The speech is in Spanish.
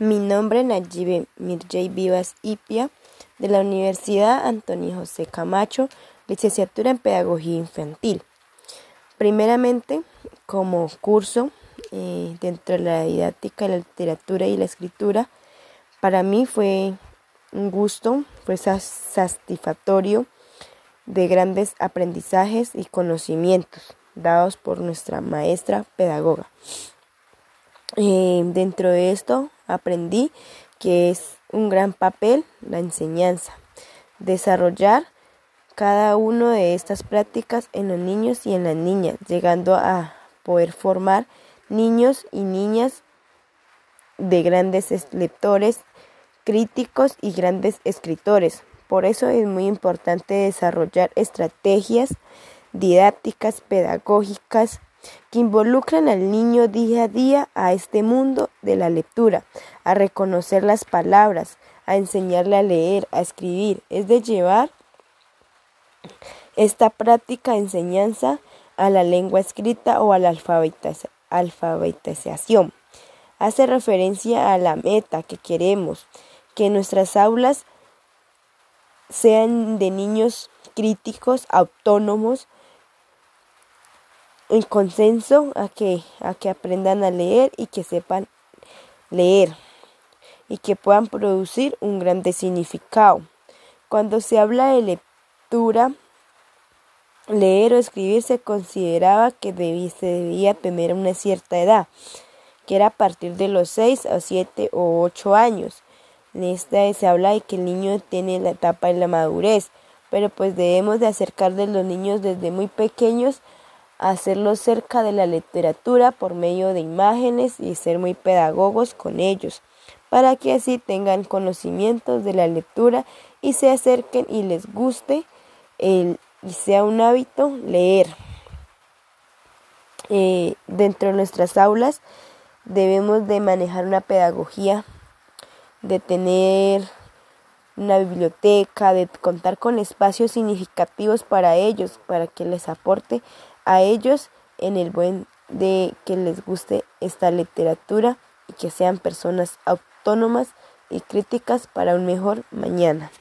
Mi nombre es Nayibe Mirjay Vivas Ipia, de la Universidad Antonio José Camacho, licenciatura en Pedagogía Infantil. Primeramente, como curso eh, dentro de la didáctica, la literatura y la escritura, para mí fue un gusto, fue satisfactorio de grandes aprendizajes y conocimientos dados por nuestra maestra pedagoga. Eh, dentro de esto aprendí que es un gran papel la enseñanza, desarrollar cada una de estas prácticas en los niños y en las niñas, llegando a poder formar niños y niñas de grandes lectores, críticos y grandes escritores. Por eso es muy importante desarrollar estrategias didácticas, pedagógicas, que involucran al niño día a día a este mundo de la lectura, a reconocer las palabras, a enseñarle a leer, a escribir, es de llevar esta práctica de enseñanza a la lengua escrita o a la alfabetización. Hace referencia a la meta que queremos, que nuestras aulas sean de niños críticos, autónomos, en consenso a que, a que aprendan a leer y que sepan leer y que puedan producir un grande significado. Cuando se habla de lectura, leer o escribir se consideraba que se debía tener una cierta edad, que era a partir de los 6 a 7 o 8 años. En esta se habla de que el niño tiene la etapa de la madurez, pero pues debemos de acercar de los niños desde muy pequeños hacerlos cerca de la literatura por medio de imágenes y ser muy pedagogos con ellos, para que así tengan conocimientos de la lectura y se acerquen y les guste el, y sea un hábito leer. Eh, dentro de nuestras aulas debemos de manejar una pedagogía, de tener una biblioteca, de contar con espacios significativos para ellos, para que les aporte a ellos en el buen de que les guste esta literatura y que sean personas autónomas y críticas para un mejor mañana.